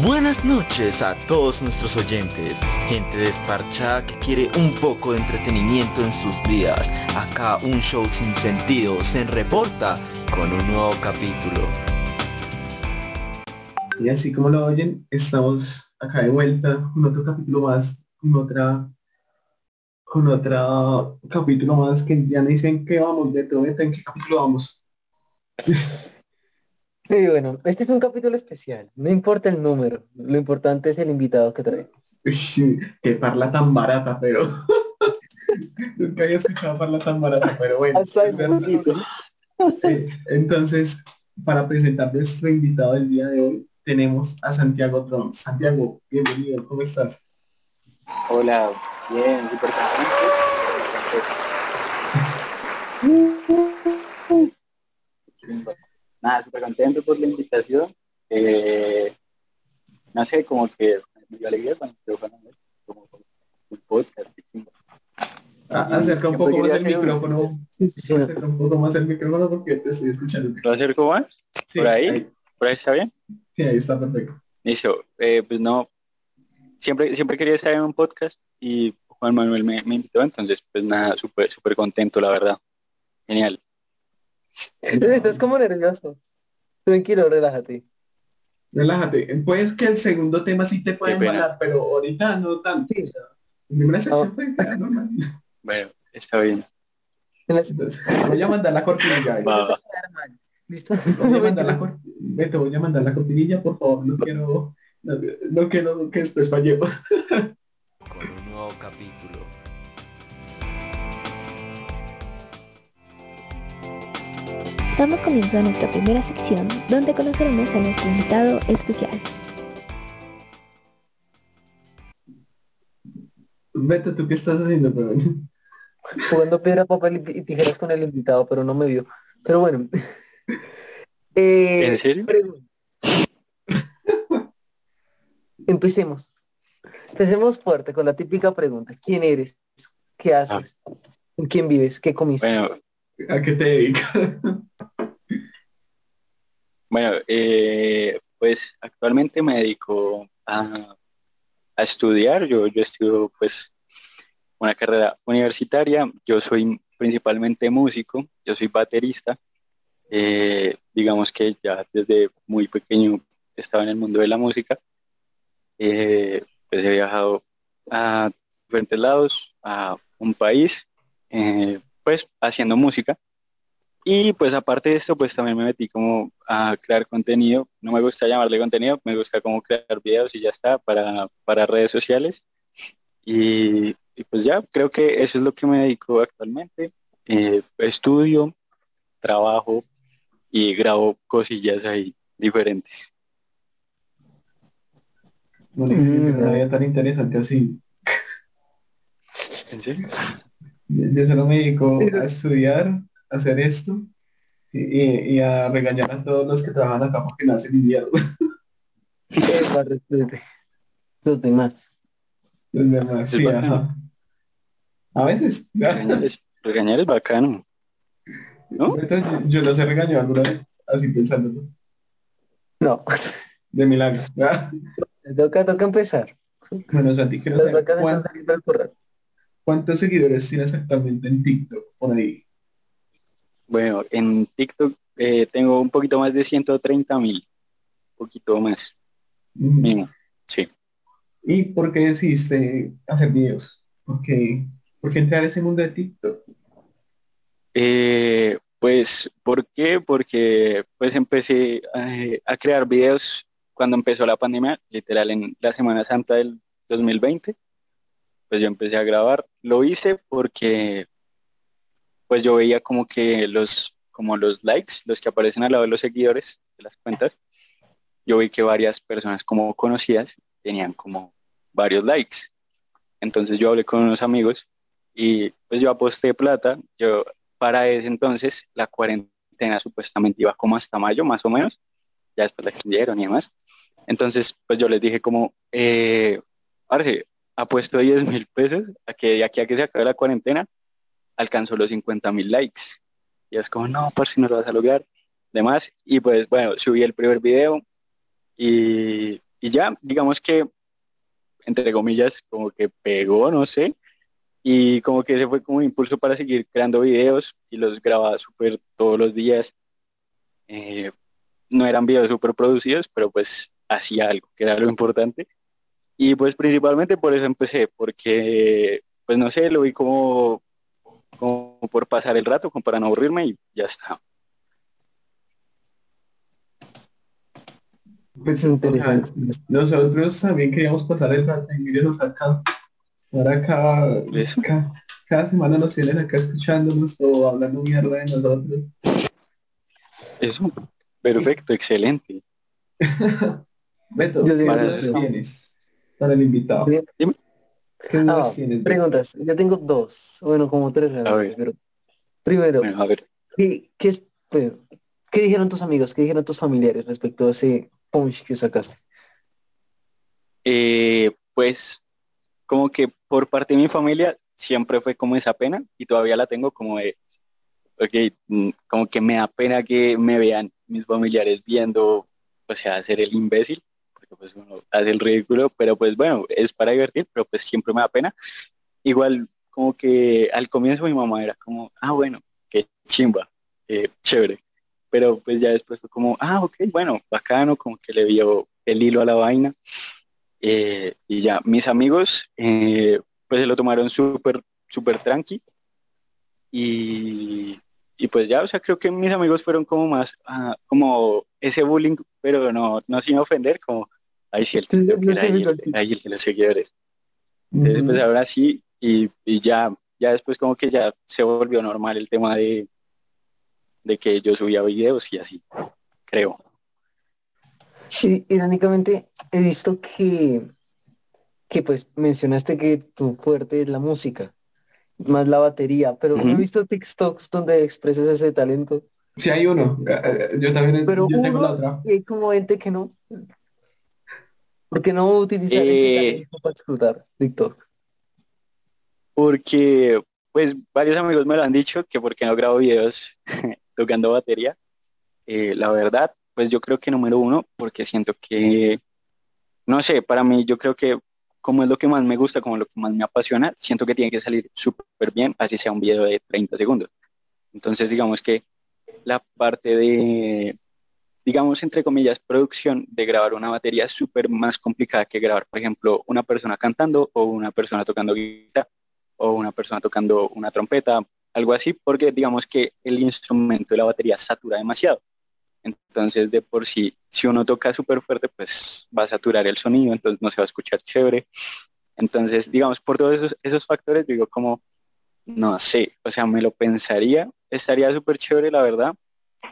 Buenas noches a todos nuestros oyentes, gente desparchada que quiere un poco de entretenimiento en sus vidas. Acá un show sin sentido se reporta con un nuevo capítulo. Y así como lo oyen, estamos acá de vuelta con otro capítulo más, con otra, con otro capítulo más que ya me dicen que vamos, de todo, en qué capítulo vamos. Sí, bueno, este es un capítulo especial. No importa el número, lo importante es el invitado que traemos. Que parla tan barata, pero nunca había escuchado parla tan barata, pero bueno. Entonces, para presentar nuestro invitado del día de hoy, tenemos a Santiago Tron. Santiago, bienvenido, ¿cómo estás? Hola, bien, súper contento. Nada, súper contento por la invitación. Eh, no sé, como que me dio alegría cuando estuve con él, como como un podcast. qué chimba. A- acerca un poco más el micrófono. Sí, sí, sí. Acerca un poco más el micrófono porque te estoy escuchando. ¿Lo acerco más? Sí, ¿Por ahí? ¿Por ahí está bien? Sí, ahí está perfecto. Listo. Eh, pues no, siempre, siempre quería estar en un podcast y Juan Manuel me, me invitó, entonces pues nada, súper, súper contento, la verdad. Genial. Estás como nervioso. Tranquilo, relájate. Relájate. Pues que el segundo tema sí te puede embalar, pero ahorita no tanto. En primera sección puede quedar normal. Bueno, está bien. Entonces, voy a mandar la cortinilla. Va, va. ¿Listo? Voy a mandar la cor- Beto, voy a mandar la cortinilla, por favor. No quiero, no, no quiero que después fallemos. Damos comienzo a nuestra primera sección, donde conoceremos a nuestro invitado especial. Beto, ¿tú qué estás haciendo? Pero, Jugando piedra, papel y tijeras con el invitado, pero no me vio. Pero bueno. Eh, ¿En serio? Empecemos. Empecemos fuerte con la típica pregunta. ¿Quién eres? ¿Qué haces? ¿Con quién vives? ¿Qué comiste? Bueno, ¿A qué te dedicas? Bueno, eh, pues actualmente me dedico a, a estudiar. Yo, yo estudio pues una carrera universitaria. Yo soy principalmente músico. Yo soy baterista. Eh, digamos que ya desde muy pequeño estaba en el mundo de la música. Eh, pues he viajado a diferentes lados, a un país, pues haciendo música. Y pues aparte de esto, pues también me metí como a crear contenido. No me gusta llamarle contenido, me gusta como crear videos y ya está para, para redes sociales. Y, y, pues ya, creo que eso es lo que me dedico actualmente. Eh, estudio, trabajo y grabo cosillas ahí diferentes. No le dije que no era tan interesante así. ¿En serio? Yo solo me dedico a estudiar, a hacer esto y, y- a regañar a todos los que trabajan acá porque no hacen ni mierda. Epa, respete. Los demás. Los demás, sí, ajá. A veces. Regañar es, regañar es bacano. ¿No? Entonces, yo, los he regañado alguna vez, así pensándolo. No. De milagro. Toca, toca empezar. Bueno, Santi, quiero Las saber cuántos seguidores tienes actualmente en TikTok por ahí. Bueno, en TikTok eh, tengo un poquito más de 130 mil. Un poquito más. Mm. Mínimo. Sí. ¿Y por qué decidiste hacer videos? ¿Por qué, por qué entrar a ese mundo de TikTok? Eh, pues, ¿por qué? Porque pues empecé eh, a crear videos cuando empezó la pandemia, literal en la Semana Santa del 2020. Pues yo empecé a grabar. Lo hice porque pues yo veía como que los, como los likes, los que aparecen al lado de los seguidores de las cuentas, yo vi que varias personas como conocidas tenían como varios likes. Entonces yo hablé con unos amigos y pues yo aposté plata. Yo para ese entonces la cuarentena supuestamente iba como hasta mayo más o menos. Ya después la extendieron y demás. Entonces pues yo les dije como, eh, parce, apuesto 10 mil pesos a que de aquí a que se acabe la cuarentena alcanzó los 50 mil likes. Y es como, no, parce, no lo vas a lograr. Demás. Y pues bueno, subí el primer video y y ya, digamos que, entre comillas, como que pegó, no sé, y como que ese fue como impulso para seguir creando videos y los grababa súper todos los días. Eh, no eran videos súper producidos, pero pues hacía algo, que era lo importante. Y pues principalmente por eso empecé, porque pues no sé, lo vi como, como por pasar el rato, como para no aburrirme y ya está. Pues interesante. Nosotros también queríamos pasar el rato y nos acá. Ahora cada, cada, cada, semana nos tienen acá escuchándonos o hablando mierda de nosotros. Eso, perfecto, excelente. Beto, ¿qué tienes para el invitado? Dime. ¿Qué dudas ah? Preguntas, yo tengo dos, bueno, como tres realmente, pero primero, a ver. ¿qué, qué, es, pues, ¿qué dijeron tus amigos, qué dijeron tus familiares respecto a ese punch que sacaste? Eh, pues como que por parte de mi familia siempre fue como esa pena y todavía la tengo como de, ok, mm, como que me da pena que me vean mis familiares viendo, o sea, hacer el imbécil, pues uno hace el ridículo, pero pues bueno, es para divertir, pero pues siempre me da pena. Igual como que al comienzo mi mamá era como, ah, bueno, qué chimba, eh, chévere. Pero pues ya después fue como, ah, ok, bueno, bacano, como que le vio el hilo a la vaina. Eh, y ya, mis amigos, eh, pues se lo tomaron súper, súper tranqui. Y, y, pues ya, o sea, creo que mis amigos fueron como más, ah, como ese bullying, pero no, no sin ofender, como, ahí sí, el, ahí, el de los seguidores. Entonces, pues ahora sí, y, y, ya, ya después como que ya se volvió normal el tema de, de que yo subía videos y así, creo. Sí, irónicamente he visto que, que pues mencionaste que tu fuerte es la música, más la batería, pero he visto TikToks donde expresas ese talento. Sí hay uno, eh, eh, yo también pero yo tengo la otra. Y hay como gente que no. ¿Por qué no utilizar eh, para explotar TikTok? Porque pues varios amigos me lo han dicho que porque no grabo videos tocando batería. la verdad, pues yo creo que número uno, porque siento que, no sé, para mí yo creo que como es lo que más me gusta, como lo que más me apasiona, siento que tiene que salir súper bien, así sea un video de 30 segundos. Entonces digamos que la parte de, digamos, entre comillas, producción de grabar una batería es súper más complicada que grabar, por ejemplo, una persona cantando o una persona tocando guitarra o una persona tocando una trompeta, algo así, porque digamos que el instrumento de la batería satura demasiado. Entonces, de por sí, si uno toca súper fuerte, pues va a saturar el sonido, entonces no se va a escuchar chévere. Entonces, digamos, por todos esos, esos factores, digo como, no sé, o sea, me lo pensaría, estaría súper chévere, la verdad,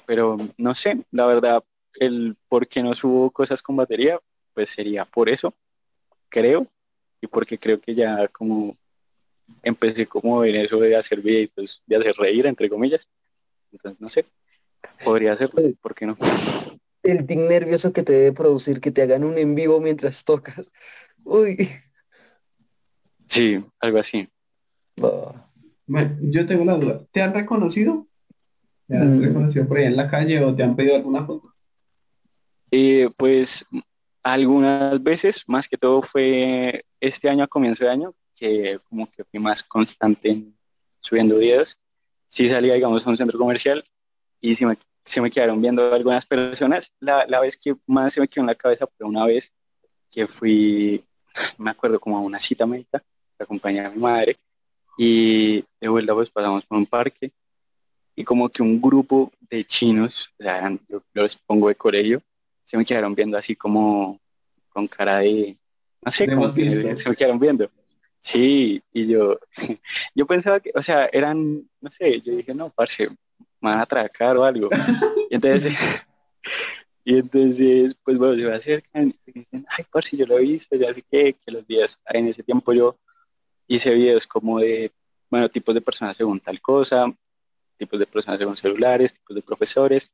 pero no sé, la verdad, el por qué no subo cosas con batería, pues sería por eso, creo, y porque creo que ya como empecé como en eso de hacer videitos, de hacer reír, entre comillas. Entonces, no sé, Podría ser, ¿por qué no? El tic nervioso que te debe producir que te hagan un en vivo mientras tocas. Uy. Sí, algo así. yo tengo una duda. ¿Te han reconocido? ¿Te han reconocido por ahí en la calle o te han pedido alguna foto? Eh, pues algunas veces, más que todo fue este año a comienzo de año, que como que fui más constante en subiendo videos. Sí salía, digamos, a un centro comercial y se me, se me quedaron viendo algunas personas. La, la, vez que más se me quedó en la cabeza fue una vez que fui, me acuerdo como a una cita médica, que acompañé a mi madre, y de vuelta pues pasamos por un parque, y como que un grupo de chinos, o sea, yo los pongo de colegio, se me quedaron viendo así como con cara de, no sé, como que se me quedaron viendo. Sí, y yo, yo pensaba que, o sea, eran, no sé, yo dije, no, parce, van a atracar o algo. Y entonces, y entonces pues bueno, se acercan y dicen, ay, por si yo lo he visto, ya sé que, que los días, en ese tiempo yo hice videos como de, bueno, tipos de personas según tal cosa, tipos de personas según celulares, tipos de profesores.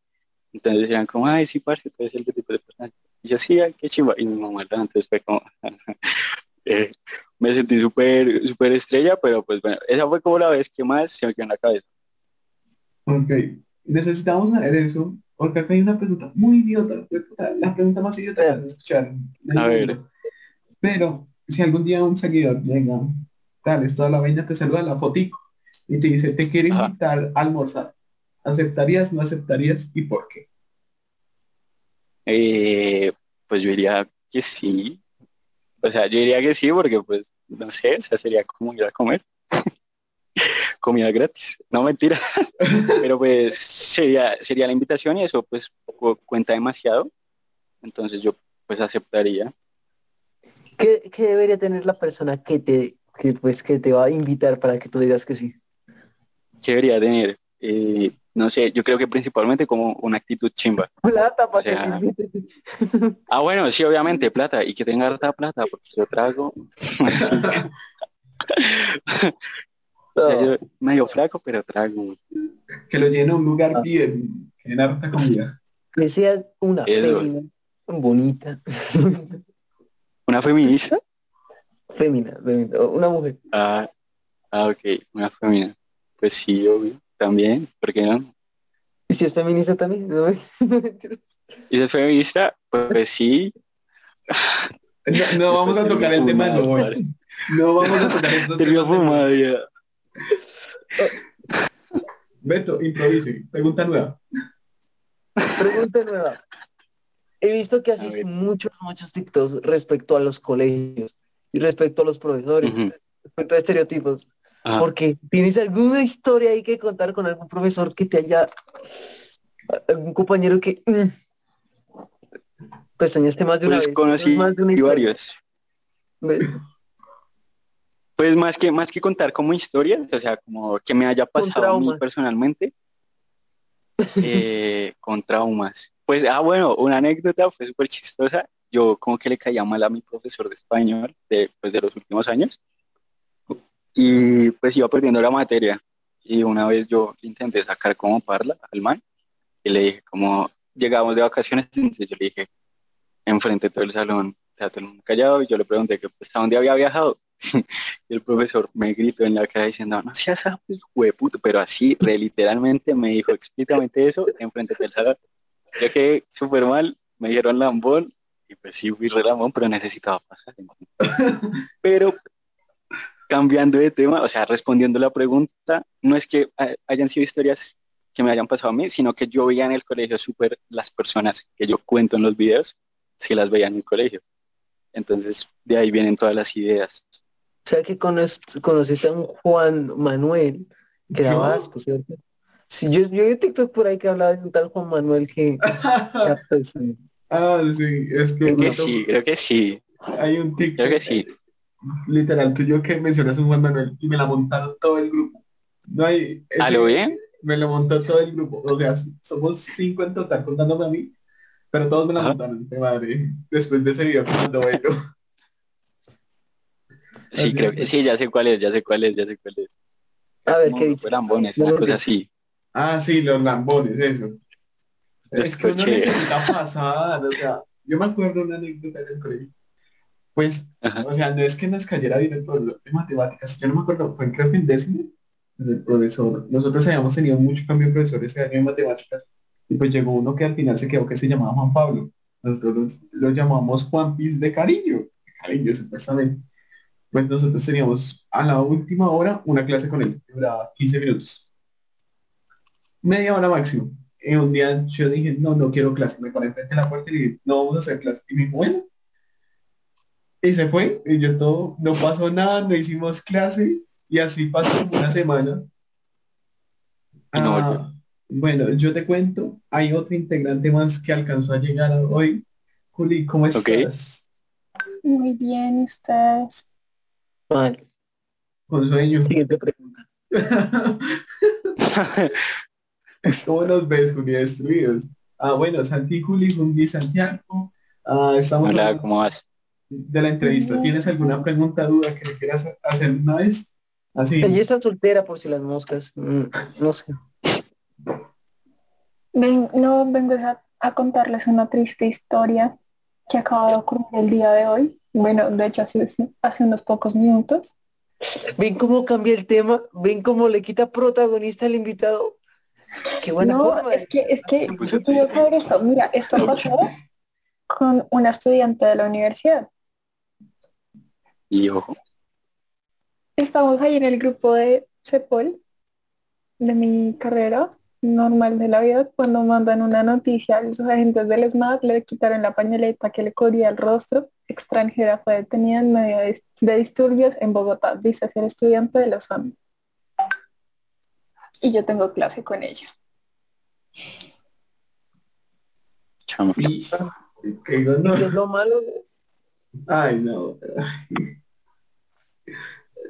Entonces decían como, ay, sí, parce, tú eres el de tipo de personas. Y yo, sí, ay, qué chimba. Y mi mamá entonces fue como, eh, me sentí súper, súper estrella, pero pues bueno, esa fue como la vez que más se me quedó en la cabeza. Ok, necesitamos saber eso, porque acá hay una pregunta muy idiota, la pregunta más idiota que escuchar. A ver. Pero si algún día un seguidor llega, tal, es toda la vaina, te saluda la fotico y te dice, te quiero invitar a almorzar. ¿Aceptarías, no aceptarías y por qué? Eh, pues yo diría que sí. O sea, yo diría que sí porque pues, no sé, o sea, sería como ir a comer. Comida gratis. No mentira. Pero pues sería, sería la invitación y eso pues cuenta demasiado. Entonces yo pues aceptaría. ¿Qué, debería tener la persona que te, que, pues, que te va a invitar para que tú digas que sí? ¿Qué debería tener? Eh, no sé, yo creo que principalmente como una actitud chimba. Plata para Ah, bueno, sí, obviamente, plata, y que tenga harta plata, porque yo trago. yo medio flaco, pero trago. Que lo llene un lugar bien, en harta comida. Que sea una fémina bonita. ¿Una feminista? Femina, una mujer. Ah, ah, ok, una femina. Pues sí, obvio también, ¿por qué no? ¿Y si es feminista también? ¿No? ¿Y si es feminista? Pues sí. No, vamos a tocar el tema no. No vamos a tocar estos temas. Beto, improvise. Pregunta nueva. Pregunta nueva. He visto que haces muchos, muchos TikToks respecto a los colegios y respecto a los profesores, respecto a estereotipos. Porque tienes alguna historia ahí que contar con algún profesor que te haya, algún compañero que mm, pues enseñaste más de una pues vez. Conocí más de varios. Pues más que más que contar como historias, o sea, como que me haya pasado a mí personalmente, eh, con traumas. Pues, ah, bueno, una anécdota fue súper chistosa. Yo como que le caía mal a mi profesor de español de, pues, de los últimos años y pues iba perdiendo la materia. Y una vez yo intenté sacar como parla al man y le dije como llegamos de vacaciones entonces yo le dije enfrente de todo el salón o sea todo el mundo callado y yo le pregunté que pues a dónde había viajado y el profesor me gritó en la cara diciendo no seas pues hueputo pero así re literalmente me dijo explícitamente eso enfrente del salón. Yo quedé súper mal me dieron lambón y pues sí fui re lambón pero necesitaba pasar pero cambiando de tema, o sea, respondiendo la pregunta, no es que hayan sido historias que me hayan pasado a mí, sino que yo veía en el colegio súper las personas que yo cuento en los videos, si las veía en el colegio. Entonces, de ahí vienen todas las ideas. O sea, que conociste a un Juan Manuel, que era vasco, ¿cierto? Sí, yo, yo vi TikTok por ahí que hablaba de un tal Juan Manuel que... ah, sí, es que... Creo que sí, creo que sí. Hay un TikTok. Creo que sí literal tú yo que mencionas un Juan Manuel y me la montaron todo el grupo. No hay. ¿A lo bien? Me lo montó todo el grupo. O sea, somos cinco en total contándome a mí, pero todos me la montaron, madre. Después de ese video cuando veo. Sí, creo que sí, ya sé cuál es, ya sé cuál es, ya sé cuál es. A ver, ¿qué dice? Lambones, una cosa así. Ah, sí, los lambones, eso. Es, que uno necesita pasar, o sea, yo me acuerdo una anécdota del colegio pues, o sea, no es que nos cayera bien el profesor de matemáticas, yo no me acuerdo, fue creo que en décimo, el profesor, nosotros habíamos tenido mucho cambio de profesores ese año de matemáticas, y pues llegó uno que al final se quedó que se llamaba Juan Pablo. Nosotros lo llamamos Juan Piz de cariño, de cariño supuestamente. Pues nosotros teníamos a la última hora una clase con él, que duraba 15 minutos. Media hora máximo. Y un día yo dije, no, no quiero clase. Me paré frente a la puerta y dije, no vamos a hacer clase. Y me dijo, bueno, y se fue, y yo todo, no pasó nada, no hicimos clase, y así pasó una semana. Ah, bueno, yo te cuento, hay otro integrante más que alcanzó a llegar hoy. Juli, ¿cómo estás? Muy bien, ¿estás? Mal. Con sueño. Siguiente pregunta. ¿Cómo nos ves, Juli, destruidos? Ah, bueno, Santi, Juli, Juli, Santiago. Ah, estamos Hola, ¿cómo vas? De la entrevista. ¿Tienes alguna pregunta, duda que le quieras hacer una vez? Así. Ella está soltera por si las moscas. Mm, no sé. no, vengo a, contarles una triste historia que acaba de ocurrir el día de hoy. Bueno, de hecho hace, hace unos pocos minutos. ¿Ven cómo cambia el tema? ¿Ven cómo le quita protagonista al invitado? Qué buena No, forma. es que, es que, puse yo quiero triste. saber esto. Mira, esto pasó con una estudiante de la universidad. Y ojo, Estamos ahí en el grupo de CEPOL, de mi carrera normal de la vida, cuando mandan una noticia, los agentes del SMAT le quitaron la pañoleta que le cubría el rostro, extranjera fue detenida en medio de, de disturbios en Bogotá, dice ser estudiante de los Andes. Y yo tengo clase con ella. chamo. ¿Qué es lo malo? Ay, no. ay.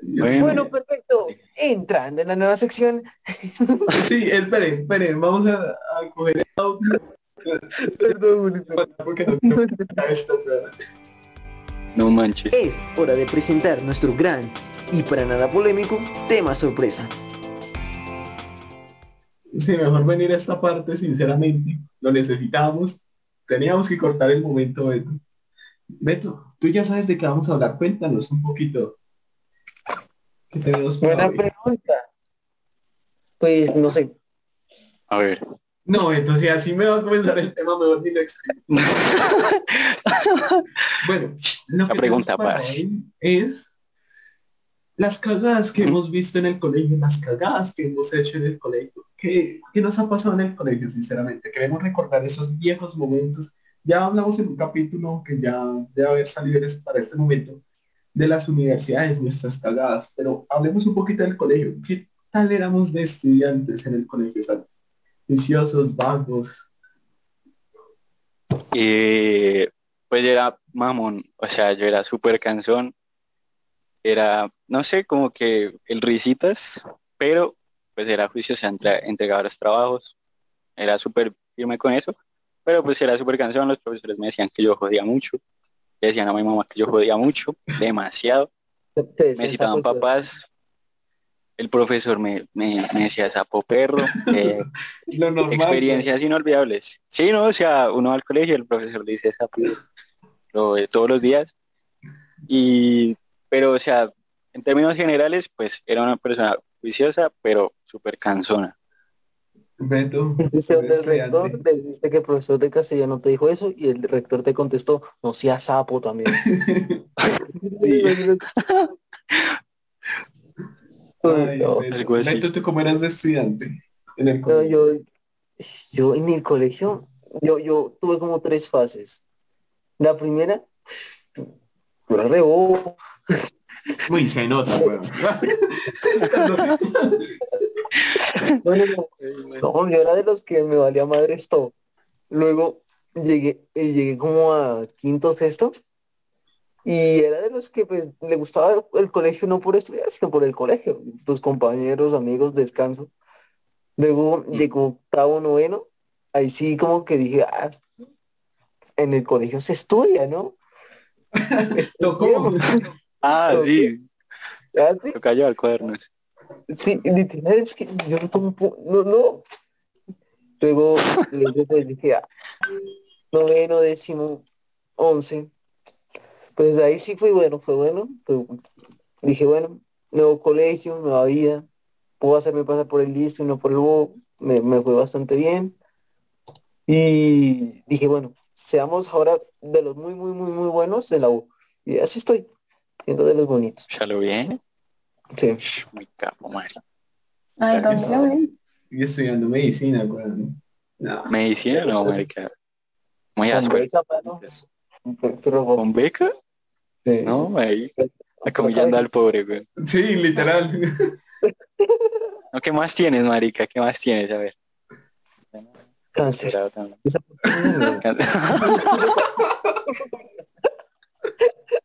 Bueno. Bueno, perfecto. Entrando en la nueva sección. Sí, esperen, esperen, vamos a, a coger el audio Perdón, porque No manches. Es hora de presentar nuestro gran y para nada polémico tema sorpresa. Sí, mejor venir a esta parte, sinceramente. Lo necesitábamos. Teníamos que cortar el momento, Beto. Beto, tú ya sabes de qué vamos a hablar. Cuéntanos un poquito. ¿Qué tenemos para Buena hoy? pregunta. Pues no sé. A ver. No, si así me va a comenzar el tema, mejor ni lo explico. Bueno, lo que pregunta, para hoy es las cagadas que hemos visto en el colegio, las cagadas que hemos hecho en el colegio. ¿Qué, qué nos ha pasado en el colegio, sinceramente? Queremos recordar esos viejos momentos. Ya hablamos en un capítulo que ya debe haber salido este- para este momento de las universidades, nuestras cagadas, pero hablemos un poquito del colegio. ¿Qué tal éramos de estudiantes en el colegio? O viciosos, vagos. Eh, pues yo era mamón, o sea, yo era súper cansón, era, no sé, como que el risitas, pero pues era juicioso, entre, entregaba los trabajos, era súper firme con eso, pero pues era súper cansón, los profesores me decían que yo jodía mucho, le decían a mi mamá que yo jodía mucho, demasiado, me citaban sapo, papás, el profesor me, me, me decía sapo perro, eh, Lo normal. experiencias inolvidables. Sí, no, o sea, uno va al colegio, el profesor le dice lo de todos los días. Y, pero, o sea, en términos generales, pues era una persona juiciosa, pero súper cansona. Beto, eres el rector, le dijiste que el profesor de castellano te dijo eso y el rector te contestó, no seas sapo también. Ay, no. Beto. Beto, ¿tú cómo eras de estudiante en el No, yo, yo en el colegio, yo, yo tuve como tres fases. La primera, yo era re bobo. Uy, se nota, weón. Bueno, no, no, yo era de los que me valía madre todo. Luego llegué, eh, llegué como a quinto, sexto, y era de los que pues, le gustaba el colegio no por estudiar, sino por el colegio, tus compañeros, amigos, descanso. Luego llegó octavo, noveno, ahí sí como que dije, ah, en el colegio se estudia, ¿no? Tocó. Ah, sí, Ah, sí, toca llevar cuadernos. Sí, literal, es que yo no tomo, no, no. Luego, luego pues dije, noveno, décimo, once. Pues ahí sí fue bueno, fue bueno. dije, bueno, nuevo colegio, nueva vida. Puedo hacerme pasar por el listo y no por el bobo. Me, me fue bastante bien. Y dije, bueno, seamos ahora de los muy, muy, muy, muy buenos de la U. Y así estoy, siendo de los bonitos. Ya lo bien. Sí. Muy capo, madre. Ay, ¿dónde lo ven? Y estudiando medicina, weón. No. Medicina, no, marica. Muy áspero. beca, mano. Pero- ¿Con beca? Sí. No, ahí. Acomillando al pobre, güey. Sí, literal. No, ¿qué más tienes, marica? ¿Qué más tienes? A ver. Cáncer.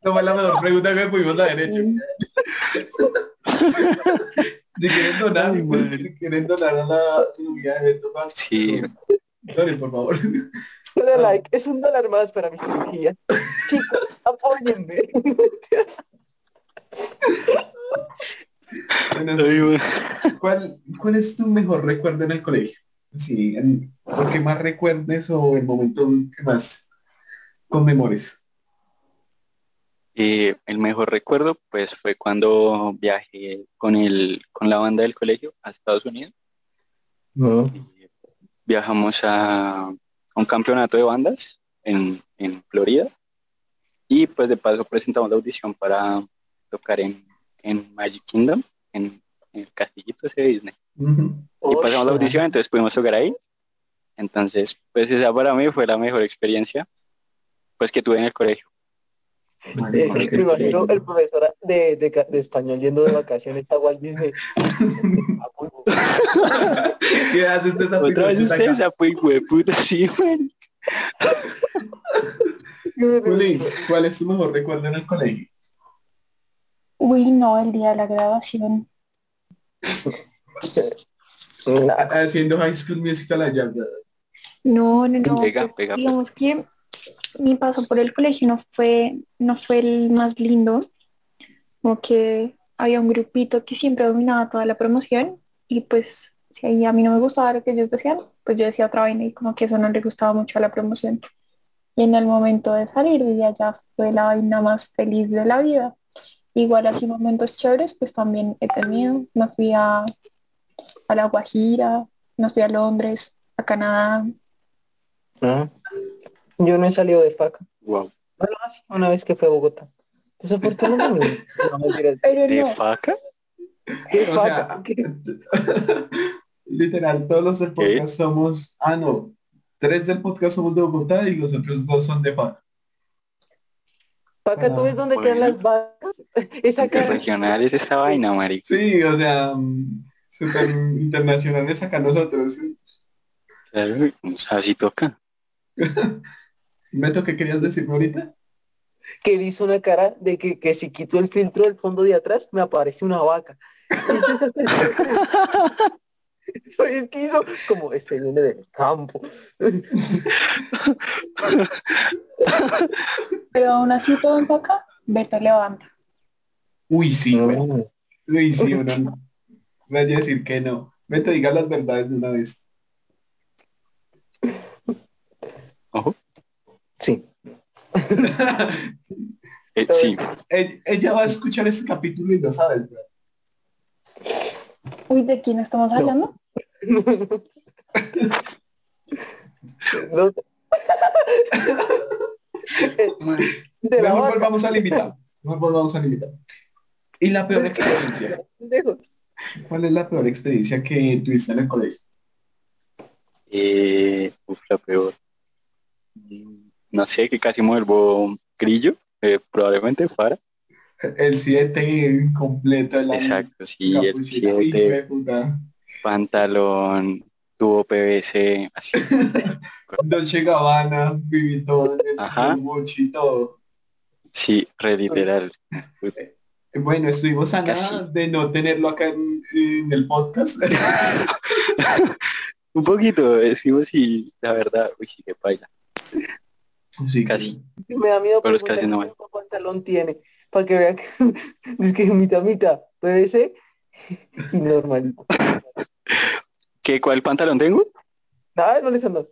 No fue la mejor pregunta que pudimos haber hecho. Si quieren donar, Ay, madre. si quieren donar a la cirugía de Sí. donen, por favor. Dale like, es un dólar más para mi cirugía. Chicos, apóyenme. Bueno. ¿Cuál, ¿Cuál es tu mejor recuerdo en el colegio? Sí, el, lo que más recuerdes o el momento que más conmemores. Eh, el mejor recuerdo pues fue cuando viajé con el con la banda del colegio a Estados Unidos No. Viajamos a un campeonato de bandas en, en Florida y pues de paso presentamos la audición para tocar en, en Magic Kingdom, en, en el castillito ese de Disney. Y pasamos la audición, entonces pudimos tocar ahí. Entonces, pues esa para mí fue la mejor experiencia pues que tuve en el colegio. Eh, me imagino el profesor de, de, de español yendo de vacaciones a Walt Disney. ¿Qué haces de esa Otra vez usted fue puta, sí. Juli, ¿cuál es tu mejor recuerdo en el colegio? Uy, no, el día de la graduación. Ha- Haciendo High School Musical allá. No, no, no. Pega, pues, pega, digamos que mi paso por el colegio no fue, no fue el más lindo. Como que había un grupito que siempre dominaba toda la promoción y pues si a mí no me gustaba lo que ellos decían, pues yo decía otra vaina y como que eso no le gustaba mucho a la promoción. Y en el momento de salir de allá fue la vaina más feliz de la vida. Igual así momentos chéveres, pues también he tenido. Me fui a, a La Guajira, me fui a Londres, a Canadá, Ah, Yo no he salido de faca. Wow. Bueno, sí, una vez que fue a Bogotá. Desafortunadamente. No, mentiras. pero ¿De no, faca? ¿Qué O faca? sea, ¿Qué? literal, todos los del podcast somos, ah no, tres del podcast somos de Bogotá y los otros dos son de Faca. Faca, ¿tú ves dónde Bueno. quedan las vacas? Esa cara. Internacional es esta vaina, marica. Sí, o sea, mm, súper internacionales acá nosotros. Claro, o sea, así toca. Beto, ¿qué querías decirme ahorita? que hizo una cara de que, que si quito el filtro del fondo de atrás me aparece una vaca. Es que hizo como este viene del campo. pero aún así todo en Paca, Beto levanta. Uy, sí. Mm. Uy, sí, uno no. Vaya a decir que no. Beto, diga las verdades de una vez. Ojo. Sí. Eh, sí, Ella, ella va a escuchar este capítulo y lo sabes, güey. Uy, ¿de quién estamos No. hablando? No. De la Mejor vaca. volvamos al invitado. Mejor volvamos al invitado. Y la peor experiencia. ¿Cuál es la peor experiencia que tuviste en el colegio? eh, uf, la peor. No sé, que casi muervo grillo, eh, probablemente para. El 7 completo, el Exacto, sí, el capuchino. Hijo 7, de puta. pantalón, tubo PVC, así. Dolce Gabbana, Ajá. Gucci todo. Sí, re literal. Bueno, estuvimos a nada de no tenerlo acá en, en el podcast. Un poquito, decimos y la verdad, uy, sí, que baila. Sí, Casi. Me da miedo Pero es preguntar casi no cuánto pantalón tiene. Para que vean que es que mitad mitad. Puede ser y normalito. ¿Qué, ¿Cuál pantalón tengo? Nada, no les ando.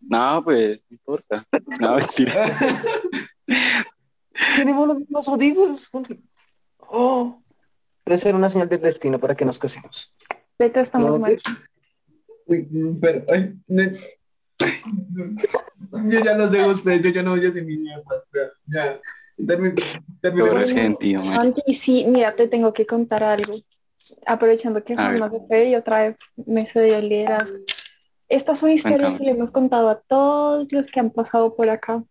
No, pues, no importa. No, mentira. Tenemos los mismos audífonos. Oh. Debe ser una señal del destino para que nos casemos. Beto está muy No, mal. Uy, pero, ay, yo ya los dejo ustedes, yo ya no voy a mi mierda. Ya, termi- terminemos. Doble sentido, man. Santi, sí, mira, te tengo que contar algo. Aprovechando que A ver. Juan se fue y otra vez me cedió el liderazgo. Esta es una historia Cuéntame. que le hemos contado a todos los que han pasado por acá.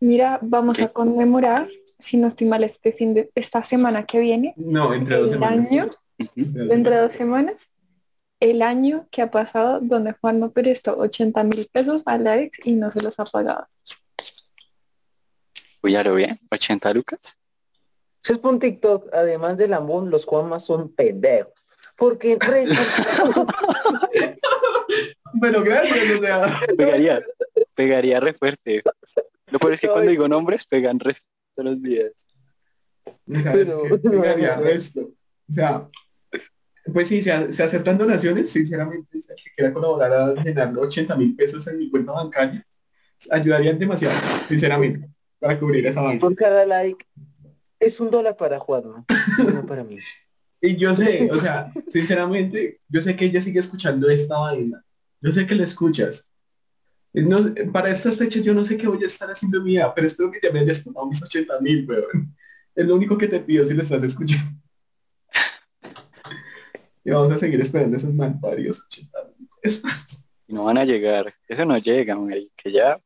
Mira, vamos ¿Qué? a conmemorar, si no estoy mal, este fin de esta semana que viene, No, entre dos el semanas. año, Ujú. dentro de dos semanas, el año que ha pasado donde Juan no prestó 80 mil pesos a la ex y no se los ha pagado. Uy, ya lo bien, 80 lucas. Si es por un TikTok, además del amor, los Juanmas son pendejos. Porque Bueno, gracias, o sea, Pegaría, pegaría re fuerte. Lo peor es que cuando digo nombres, pegan resto de los videos. o sea, Pero- es que pegaría resto. O sea, pues sí, se, se aceptan donaciones, sinceramente, si alguien quiera colaborar a llenar 80 mil pesos en mi cuenta bancaria, ayudarían demasiado, sinceramente, para cubrir esa vaina. por cada like es un dólar para Juan, ¿no? Para mí. Y yo sé, o sea, sinceramente, yo sé que ella sigue escuchando esta vaina. Yo sé que la escuchas. No para estas fechas yo no sé qué voy a estar haciendo mía, pero espero que ya me hayas tomado mis 80 mil, weón. Es lo único que te pido si lo estás escuchando. Y vamos a seguir esperando esos malparios 80 mil pesos. Y no van a llegar. Eso no llega, güey, que ya.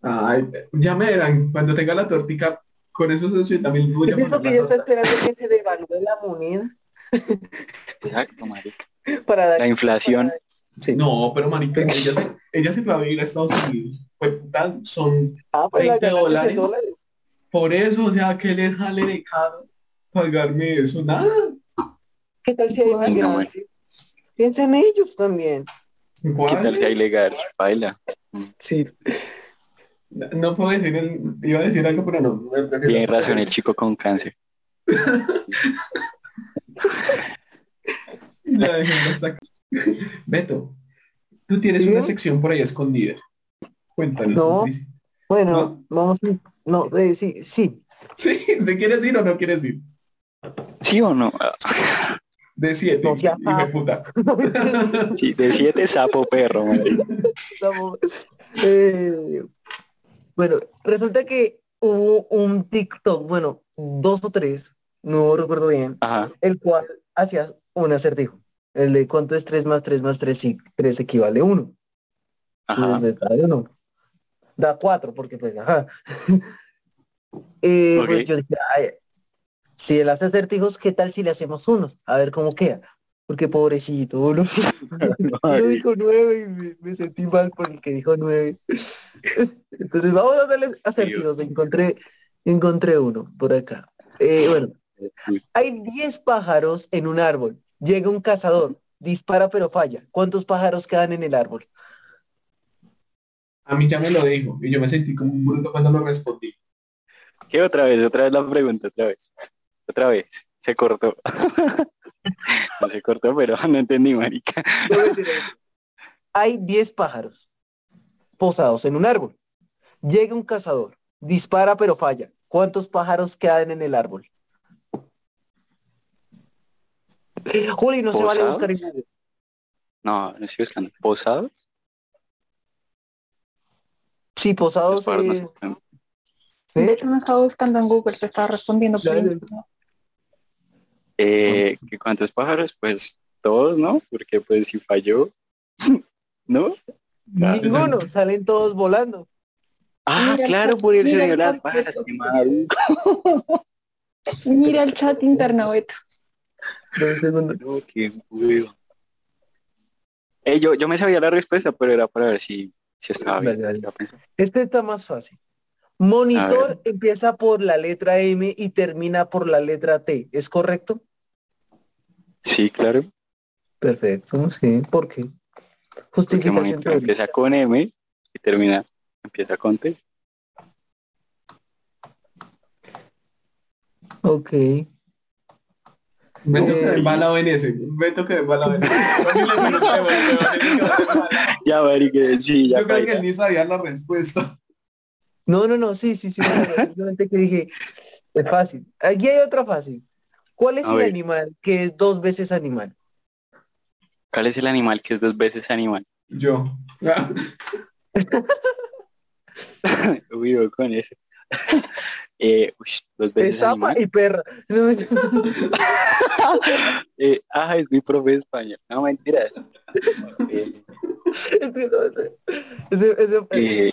Ay, ya me verán, cuando tenga la tortica, con esos 80 mil voy a poner que está torta. esperando que se devalúe la moneda Exacto, marica. para dar... La inflación. Sí. No, pero marica, ella se, ella se fue a vivir a Estados Unidos. Pues son Ah, pues la 20 ganancia es dólares. dólares. por eso, o sea, que les sale de caro pagarme eso, nada. ¿Qué tal si hay gracia? Piensa en ellos también. ¿Qué tal sea ilegal? Baila. Sí. No puedo decir el, iba a decir algo, pero no. Tiene razón el chico con cáncer. Dejémoslo hasta acá. Beto, tú tienes ¿Sí? una sección por ahí escondida. Cuéntanos. No. Bueno, No. vamos a... No, eh, sí, sí. Sí, ¿te quieres ir o no quieres ir? ¿Sí o no? De siete, No sea hijo de puta. Sí, de siete sapo perro, eh, bueno, resulta que hubo un TikTok, bueno, dos o tres, no recuerdo bien, Ajá. el cual hacía un acertijo. El de cuánto es 3 más 3 más 3 si 3 equivale a 1. Ajá. uno. Da 4 porque pues, ajá. Eh, Ok. Pues yo dije, "Ay, si él hace acertijos, ¿qué tal si le hacemos unos? A ver cómo queda. Porque pobrecito, uno, uno dijo 9 y me, me sentí mal por el que dijo 9. Entonces vamos a hacerles acertijos. Encontré, encontré uno por acá. Eh, bueno, hay 10 pájaros en un árbol. Llega un cazador, dispara pero falla. ¿Cuántos pájaros quedan en el árbol? A mí ya me lo dijo y yo me sentí como un bruto cuando lo respondí. ¿Qué otra vez? Otra vez la pregunta, otra vez. Otra vez. Se cortó. no se cortó, pero no entendí, marica. Hay 10 pájaros posados en un árbol. Llega un cazador, dispara pero falla. ¿Cuántos pájaros quedan en el árbol? Juli, no se vale ¿Posados? buscar en Google. No, no estoy buscando. ¿Posados? Sí, posados. no. De hecho, me estaba buscando en Google, te estaba respondiendo. por. Eh, ¿que ¿Cuántos pájaros? Pues todos, ¿no? Porque pues si falló, ¿no? Claro. Ninguno, salen todos volando. Ah, Mira el claro, chat, por irse Beto. qué maluco. Mira el chat interno, Beto. No, qué huevo. Eh, yo, yo me sabía la respuesta, pero era para ver si, si estaba bien. A pensar. Este está más fácil. A Monitor empieza por la letra M y termina por la letra T. ¿Es correcto? Sí, claro. Perfecto, sí. ¿Por qué? Porque Justificación teórica. empieza con M y termina, empieza con T. Ok. Eh, en ese. Porque le pregunté, bueno, me parece que va a ser embalado. Ya, marica, sí, ya Yo creo que él ni sabía la respuesta. No, no, no, sí, sí, sí. simplemente que dije, es fácil. Aquí hay otra fácil. ¿Cuál es A el ver. animal que es dos veces animal? ¿Cuál es el animal que es dos veces animal? Yo. Uy, voy con eso. eh, uy, dos Es veces zapa animal. y perra. No, Eh, ah, es mi profe de español. No, mentiras. Eh, ese, ese- eh,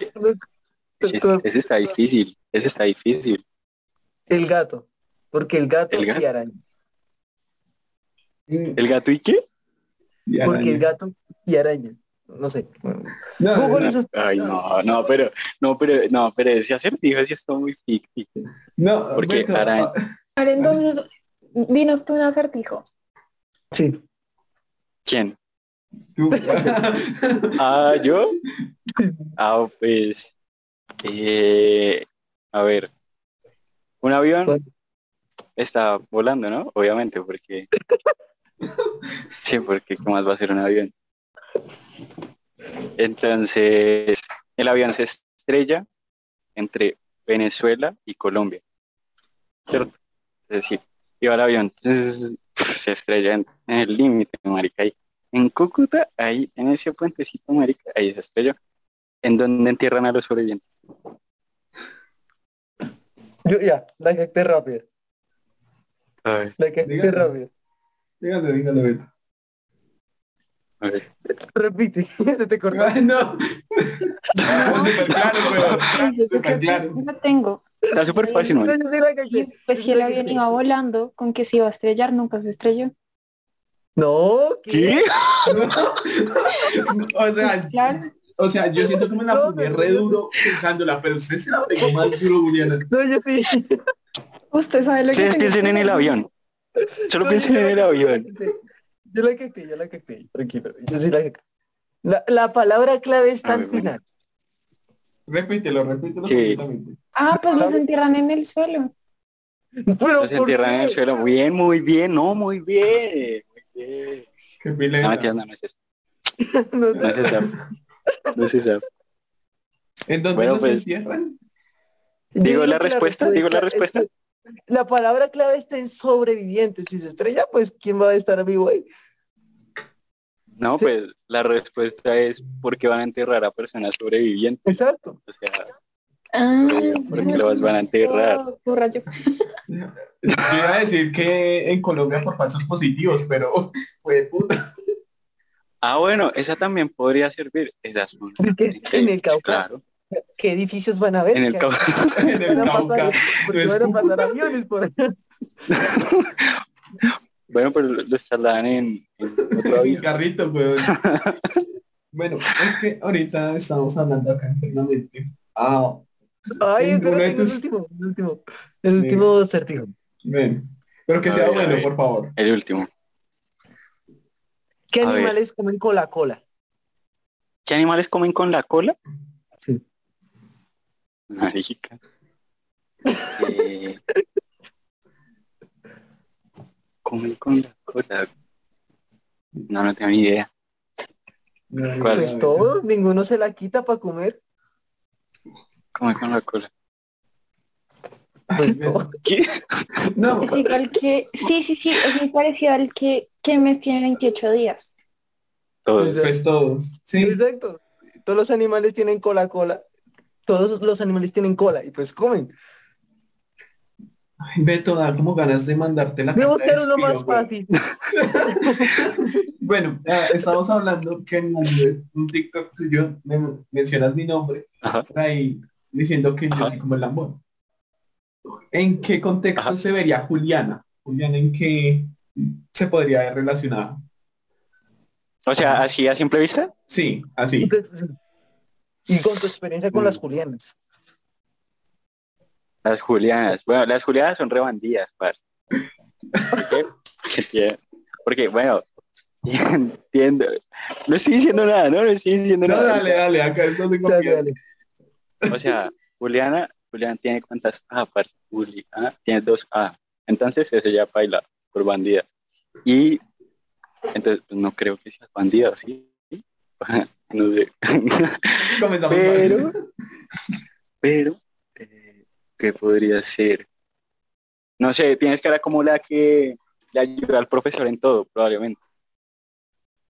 ese- ese, ese está difícil. Ese está difícil. el gato. Porque el gato, El gato. y araña. ¿El gato y qué? Y Porque el gato y araña. No sé. No, no, hizo- Ay, no, no, pero, no, pero, no, pero ese acertijo sí está muy ficti. no, Porque araña. ah, A ver, entonces, dinos tú un acertijo. Sí. ¿Quién? tú. Ah, ¿yo? Ah, pues, eh, a ver, un avión ¿Cuál? Está volando, ¿no? Obviamente, porque, sí, porque ¿qué más va a ser un avión? Entonces, el avión se estrella entre Venezuela y Colombia, ¿cierto? Es decir, iba el avión, se estrella en, el límite, marica. Ahí. En Cúcuta, ahí, en ese puentecito, marica, ahí se estrelló. En donde entierran a los sobrevivientes. Yo ya, la que La que Dígame. rápido. Dígale, dígale, Beto. a ver. Repite, se te cortó. Ay, no. Súper claro, pero súper claro. lo tengo. Está súper fácil, No, Pues si el avión iba volando, con que se iba a estrellar, nunca se estrelló. No, ¿qué? O sea, Claro. o sea, yo siento que me la No, no, re no. duro pensándola, pero usted se la pegó más duro, Juliana. No, yo sí. Usted sabe lo que piensen en el avión. Solo piensen en la el avión. Yo la cagué, yo la cagué, tranquilo. Yo sí la cagué. La, la palabra clave está al final. Repítelo, repítelo Sí. completamente. Ah, pues los entierran en el suelo. Pero Se ¿por entierran en el qué? suelo. Bien, muy bien, no, muy bien. Muy bien. Qué No, mentira, no, no es eso. No No es eso. No es eso. ¿En dónde Bueno, nos pues, entierran? Digo la respuesta, digo la respuesta. es que La palabra clave está en sobrevivientes. Si se estrella, pues ¿quién va a estar vivo ahí? No, Sí. pues la respuesta es porque van a enterrar a personas sobrevivientes. Exacto. O sea, Ah, porque los van a enterrar. Yo iba a decir que en Colombia por falsos positivos, pero fue puta. Ah, bueno, esa también podría servir. Esa es una- Porque en el Cauca, Claro, ¿qué edificios van a ver? en el ¿Qué- Cauca. En el van a Cauca. van a pasar aviones por allá. Bueno, pero los trasladan en, en otro Un avión. carrito, weón. Bueno, es que ahorita estamos hablando acá internamente. Ah, Ay, En el tus- último, el último. El último acertijo. ven. Pero que A sea ver, bueno, por favor. El último. ¿Qué A ver. animales comen cola cola? ¿Qué animales comen con la cola? Marica. Eh, comen con la cola. No, no tengo ni idea. ¿Cuál? Pues todos, ninguno se la quita para comer. Comen con la cola. Pues. ¿Qué? No, Es igual que, sí, sí, sí, es muy parecido al que, que mes tiene 28 días. Todos. pues todos. Sí, Exacto. Todos los animales tienen cola cola. Todos los animales tienen cola y pues comen. Ay, Beto, da como ganas de mandarte la Voy a carta buscar uno más fácil. Bueno, ah, estamos hablando que en un- TikTok tuyo me mencionas mi nombre Ajá. ahí diciendo que yo soy como el lambón. ¿En qué contexto Ajá. se vería Juliana? Juliana, ¿en qué se podría ver relacionada? O sea, así a simple vista. Sí, así. Y con tu experiencia con Mm. las julianas. Las julianas. Bueno, las julianas son rebandidas, parce. ¿Por qué? Porque, bueno, entiendo. No estoy diciendo nada, ¿no? No estoy diciendo No, nada. dale, dale, acá no tengo Dale, dale. O sea, Juliana, Juliana tiene cuántas A, parce. Juli, ah, tiene dos A. Entonces eso ya baila por bandida. Y entonces pues, no creo que sea bandida, ¿sí? no sé. Pero, pero, eh, ¿qué podría ser? No sé, tienes que era como la que le ayuda al profesor en todo, probablemente.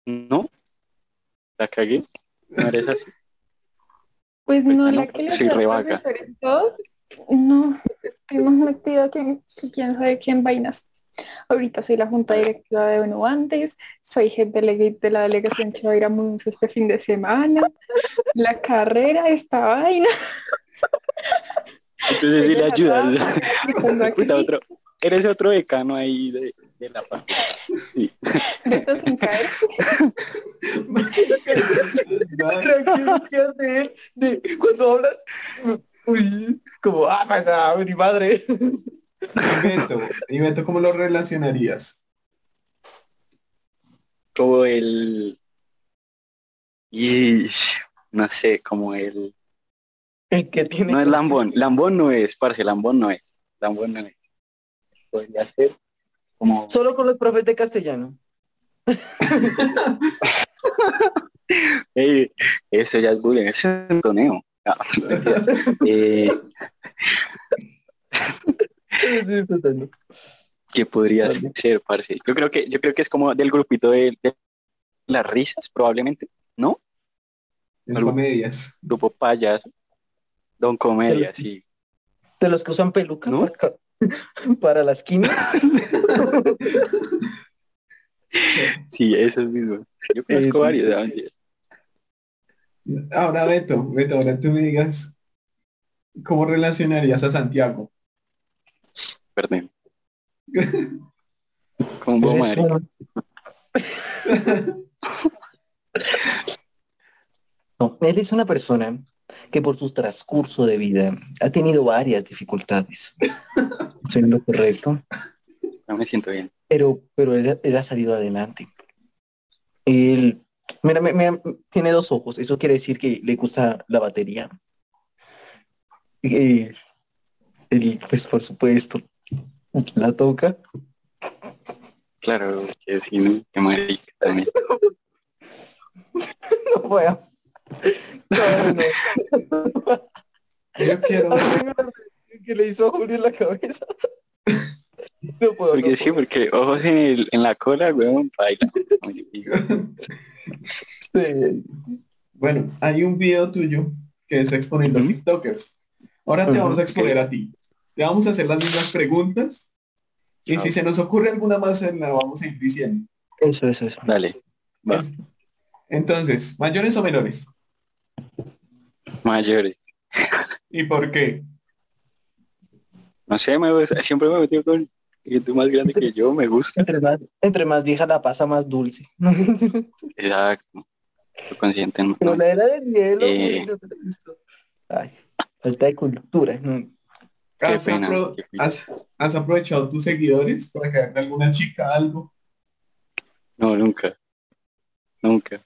¿No? ¿La cagué? ¿No eres así? Pues Pues no, la que le soy da re vaga. profesor en todo. No, estoy más activa que, que quién sabe qué en vainas. Ahorita soy la junta directiva de ONU antes, soy delegate de la delegación que va a ir a Munus este fin de semana, la carrera, esta vaina, Entonces sí le otro, eres otro decano ahí de, de la parte. Sí. Beto sin caer. que hace él de cuando hablas. Uy, como, ah, pasa, mi madre. Y Beto, ¿cómo lo relacionarías? Como el... Y no sé, como el... El que tiene. No es Lambón, Lambón no es, parce, Lambón no es, Lambón no es. Podría ser como... Solo con los profes de castellano. Ey, eso ya es bullying, eso es un toneo. No, no mentiras. Eh, ¿Qué podría Vale. ser, parce? Yo creo que, yo creo que es como del grupito de, de las risas, probablemente, ¿no? Algo- comedias. Grupo payaso. Don Comedia, sí. De los que usan peluca ¿No? para, para la esquina. Sí, esos mismos. Yo conozco varios. Ahora Beto, Beto, ahora tú me digas cómo relacionarías a Santiago. Marica. No, él es una persona que por su transcurso de vida ha tenido varias dificultades. Soy lo correcto. No me siento bien. pero pero él, él ha salido adelante. Él, mira, me- me- tiene dos ojos, eso quiere decir que le gusta la batería. Y él, pues por supuesto, la toca. Claro, que sí, ¿no? Que marica también. No puedo. No, no. Yo quiero, ¿Qué le hizo a Julio en la cabeza? No puedo. Porque no sí, porque ojos en, el, en la cola, weón, baila. Sí. bueno, hay un video tuyo que es exponiendo Ujú. TikTokers. Ahora te vamos a exponer a ti. Te vamos a hacer las mismas preguntas y si se nos ocurre alguna más, eh, la vamos a ir diciendo. Eso, eso, eso. Dale, va. Entonces, ¿mayores o menores? Mayores. ¿Y por qué? No sé, me, siempre me he metido con gente más grande que yo, me gusta. Entre más, entre más vieja la pasa, más dulce. Exacto. Pero ¿no? la era del hielo. Eh. Ay, falta de cultura. ¿no? Qué ¿Has, pena, apro- qué pena. has- has aprovechado tus seguidores para caerle alguna chica algo? No, nunca. Nunca.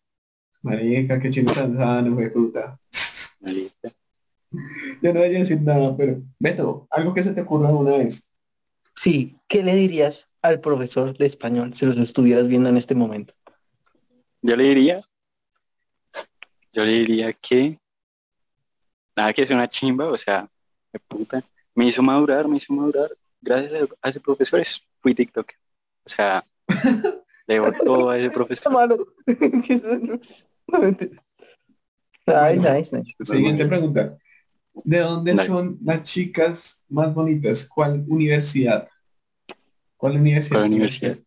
Marica, qué chino tan sano, fue puta. Marica. Yo no voy a decir nada, pero Beto, algo que se te ocurra una vez. Sí, ¿qué le dirías al profesor de español si los estuvieras viendo en este momento? Yo le diría, yo le diría que nada que es una chimba, o sea, de puta, me hizo madurar, me hizo madurar. Gracias a, a ese profesor es- fui TikTok. O sea, le debo todo a ese profesor. malo. No, mentira. Ay, nice, nice. Siguiente pregunta. ¿De dónde Dale. son las chicas más bonitas? ¿Cuál universidad? ¿Cuál universidad? ¿Cuál universidad?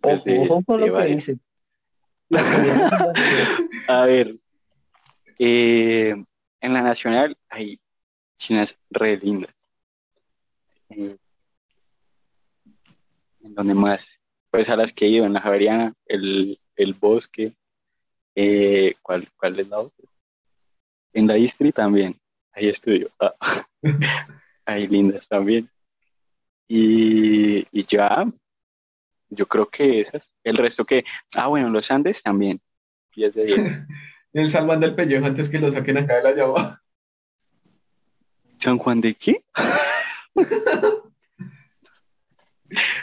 Ojo, Pues con lo que dice. A ver, eh, en la nacional hay chinas re lindas. ¿En donde más? Pues a las que he ido, en la Javeriana, el, el Bosque, eh, ¿cuál, ¿cuál es la otra? En la Istri también, ahí estudio. Ah, hay lindas también. Y, y ya, yo creo que esas. El resto que, ah bueno, los Andes también. 10 de 10. El salvando el pellejo antes que lo saquen acá de la llama. ¿San Juan de qué?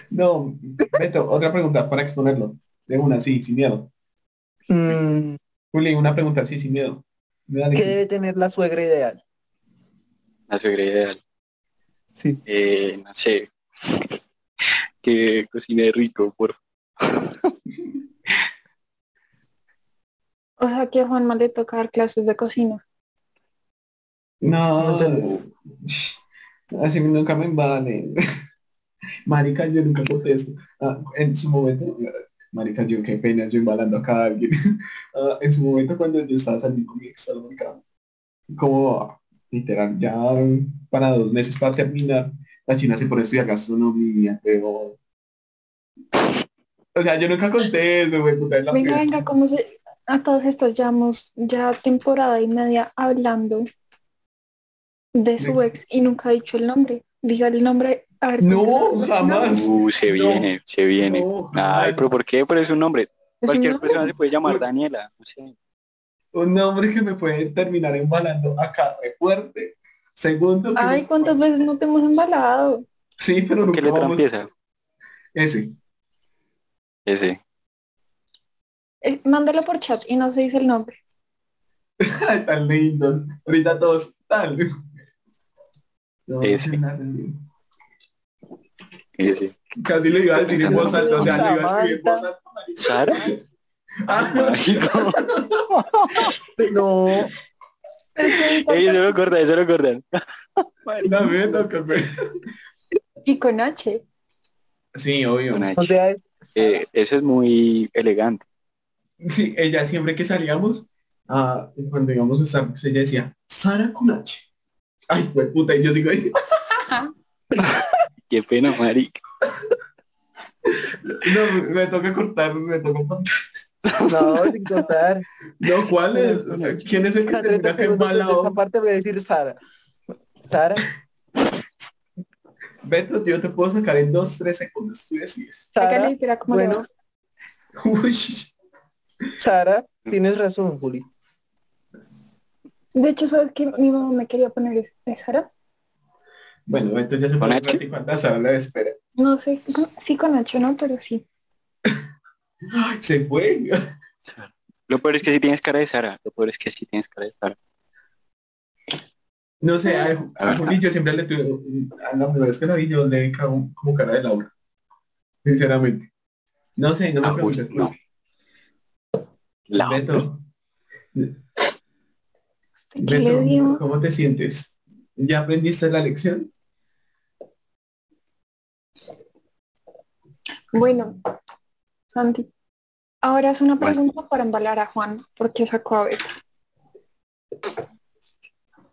No, Beto, otra pregunta para exponerlo. De una, sí, sin miedo. Mm, Juli, una pregunta, sí, sin miedo. ¿Qué que- debe tener la suegra ideal? La suegra ideal. Sí. Eh, no sé. que cocine rico, por O sea que a Juanma le toca dar clases de cocina. No, No así nunca me vale. Marica, yo nunca contesto. Ah, en su momento, marica, yo qué pena, yo embalando acá a alguien. Ah, en su momento cuando yo estaba saliendo con mi ex como literal, ya para dos meses para terminar, la china se pone a estudiar gastronomía, pero... O sea, yo nunca conté eso, güey, puta, la Venga, venga, ¿cómo se...? A todas estas llevamos ya temporada y media hablando de su De- ex y nunca ha dicho el nombre. Diga el nombre. A ver, No, jamás. Uh, se No, viene, se viene. no, Ay, pero ¿por qué? Pero es un nombre. ¿Es un Cualquier nombre? persona se puede llamar. Daniela. No sé. Un hombre que me puede terminar embalando acá re fuerte. Segundo, Ay, me- ¿cuántas veces no te hemos embalado? Sí, pero ¿Qué nunca letra vamos... empieza? Ese. Ese. Eh, mándalo por chat y no se dice el nombre. Tan lindos. Ahorita todos tan. No, Ese. nada. Sí, sí. Casi lo iba a decir en voz alta, o sea, lo iba a escribir en voz alta. ¿Sara? Ah. No, Ey, eso lo cortan, eso lo cortan. Y con H. Sí, obvio. Una o sea, es- Eh, eso es muy elegante. Sí, ella siempre que salíamos, ah, cuando íbamos a Starbucks, ella decía, Sara con H. Ay, pues puta, y yo sigo ahí. Qué pena, marica. No, me toca cortar, me toca cortar. no, sin contar. No, ¿cuál es? ¿Quién es el que Cada termina 30 que segundos mala onda? parte voy a decir Sara. Sara, Beto, yo te puedo sacar en dos, tres segundos, tú decides. Sácale Sara, bueno. Uy, Sara, tienes razón, Juli. De hecho, ¿sabes qué? Mi mamá me quería poner Sara. bueno, Beto ya se ¿Con pone a cuánta Sara la espera. No sé, sí con H, ¿no? Pero sí. Se fue. Lo peor es que sí tienes cara de Sara. Lo peor es que sí tienes cara de Sara. No sé, a, a Juli yo siempre le tuve, a la primera vez que la vi yo le cago como cara de Laura. Sinceramente. No sé, no me A Juli, preguntes. no. La Beto, ¿Qué le Beto, dio? ¿cómo te sientes? ¿Ya aprendiste la lección? Bueno, Santi. Ahora es una pregunta para embalar a Juan, porque sacó a Beto.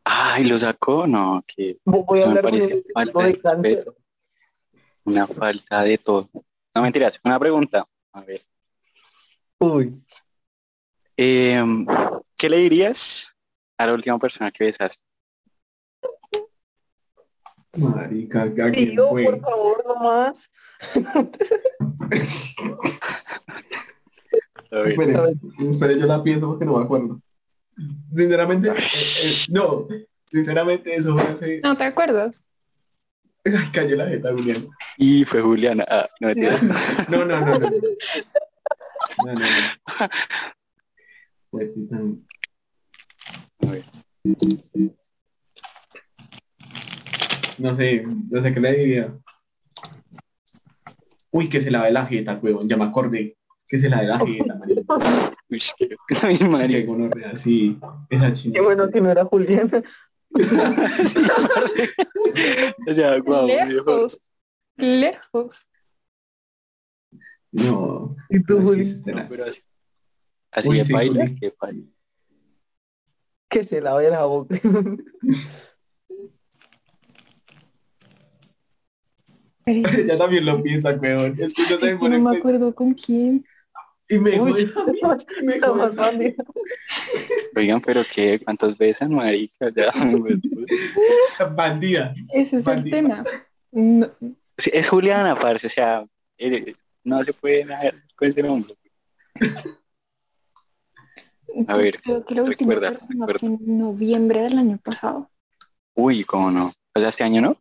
Ay, lo sacó. No, que Voy a me parece falta de respeto. una falta de todo. No mentiras. Una pregunta. A ver. Uy, eh, ¿Qué le dirías a la última persona que besas? Marica, ¿a quién tío, fue? por favor, no más. A ver. Espere, espere, yo la pienso porque no me acuerdo. Sinceramente, eh, eh, no, sinceramente eso fue hace... ¿No te acuerdas? Ay, cayó la jeta, Julián. Y fue Juliana. Ah, no. No, no, no, no. No, no, no. No sé, no sé qué le diría. Uy, que se la dé la jeta, huevón, ya me acordé. Que se la dé la jeta, marica. Uy, qué- Qué marica. gonorrea, sí. Esa china. Qué bueno que no era guau, viejo. lejos. Lejos. No. ¿Y tú. No, pero así. Así Uy, de sí, baila, Juli. que baila. Que se lave la boca. Ella también lo piensa, huevón. Es que me pone no me pues, acuerdo con quién. Y me Uy, jodes a mí, y me está jodes más a mí. grande. Oigan, pero qué, ¿cuántos besan, marica? Ya, pues, Bandida. Ese es el Bandida. tema. No, Sí, es Juliana, parce, o sea, eh, no se puede nada con ese nombre. A ver, creo que la última recuerda, persona recuerda. fue en noviembre del año pasado. Uy, ¿cómo no? O sea, este año no.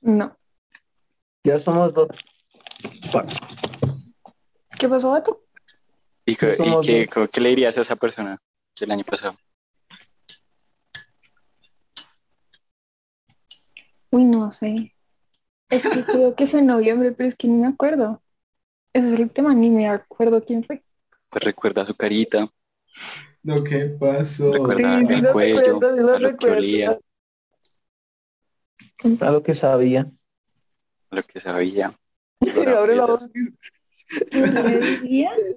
No. Ya somos dos. ¿Qué pasó, Beto? ¿Y, somos qué, le dirías a esa persona del año pasado? Uy, no sé. Es que creo que fue en noviembre, pero es que ni me acuerdo. Ese es el tema, ni me acuerdo quién fue. Pues recuerda su carita, Lo que pasó. recuerda Sí, sí el lo cuello, recuerdo, sí lo a lo que recuerdo. olía, A lo que sabía. a lo que sabía. Y abre la boca.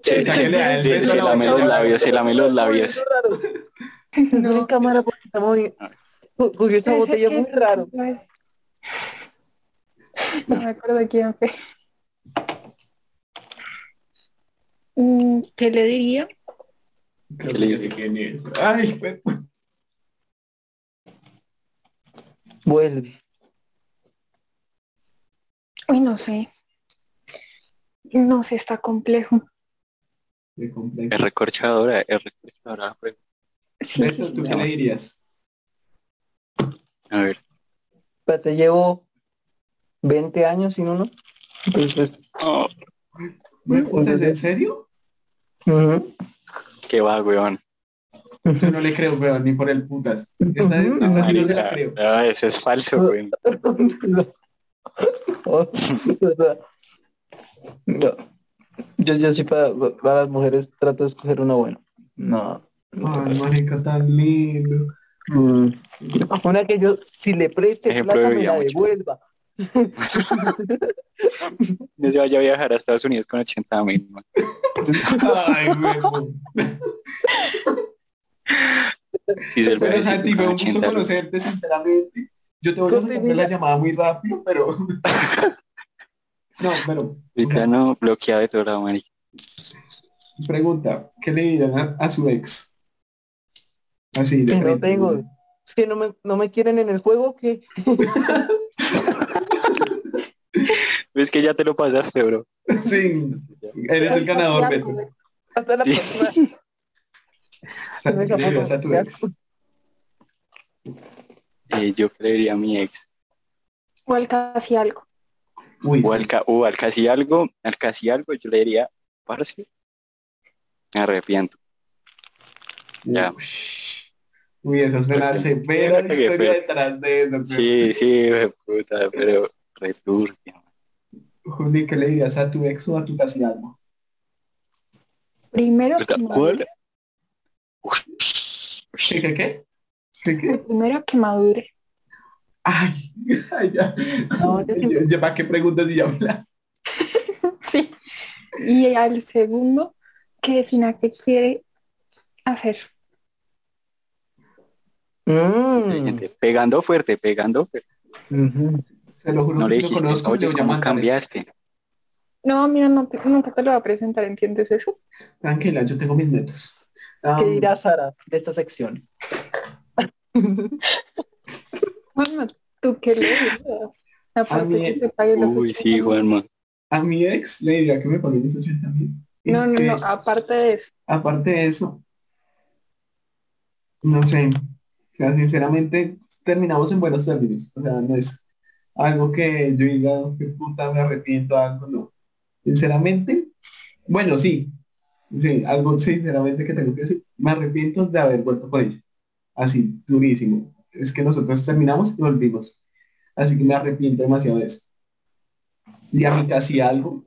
Se, lame los labios, se lame los labios. No en cámara porque estamos bien. Cogió esa botella muy raro. No me acuerdo quién fue. Mm, ¿Qué le diría? Creo que ya sé quién es. Ay, pues, Vuelve. Uy, no sé. No sé, está complejo. qué. Es recorchadora, es recorchadora. Sí, Beto, ¿tú qué le dirías? A ver, Pero te llevo 20 años sin uno. Entonces, oh, ¿Me putas, ¿En serio? Qué va, weón. Yo no le creo, weón, ni por el putas. Esta, esta sí no se la Marica, creo. no, eso es falso, weón. Oh, no. Yo, yo sí para, para las mujeres trato de escoger una buena. No. Ay, marica, tan lindo. Mm. Una que yo, si le preste Ejemplo plata, de me la mucho. devuelva. No se vaya a viajar a Estados Unidos con 80 mil. Ay, huevo. Sí, Pero Santi, fue un gusto 80 lucas. conocerte, sinceramente. Yo te voy a responder la llamada muy rápido, pero... No, pero... Mexicano bloqueado de todo lado, marica. pregunta, ¿qué le dirán a, a su ex? Así, de Que no tengo. Es que no me, no me quieren en el juego, que Es que ya te lo pasaste, bro. Sí, eres el ganador, Beto. hasta la Sí. próxima. Santi, Esa ¿qué le dirás a tu ex? Eh, yo creería a mi ex. O al casi algo. Uy, O sí. al, ca- o al casi algo, al casi algo, yo le diría, parce, me arrepiento. Ya. Uy, eso suena Porque- severa historia detrás de eso. Sí, sí, de puta, pero returbia. Juli, ¿qué le dirías a tu ex o a tu casi algo? Primero que ¿Cuál? madure. ¿Qué, qué, qué? ¿Qué, qué? Primero que madure. Ay, ay, ya. No, yo siempre- Ya, ¿Para qué preguntas y ya me las- Sí. Y al segundo, que defina qué quiere hacer. Mm. Pegando fuerte, pegando fuerte. Ujú. Se lo juro No le que lo dijiste, conozco, le oye, ¿cómo cambiaste? No, mira, no te- nunca te lo voy a presentar, ¿entiendes eso? Tranquila, yo tengo mis netos. Ah, ¿Qué dirá Sara de esta sección? ¿tú qué le dirías? Aparte mí- que te pague los Uy, 80 sí. Juanma. a mi ex le diría que me pague mis 80 mil. No, no, que, no, aparte de eso. Aparte de eso, no sé, o sea, sinceramente terminamos en buenos términos. O sea, no es algo que yo diga, que puta, me arrepiento algo, no. Sinceramente, bueno, sí, sí, algo sinceramente que tengo que decir, me arrepiento de haber vuelto con ella. Así, durísimo. Es que nosotros terminamos y volvimos. Así que me arrepiento demasiado de eso. Y a mí casi algo.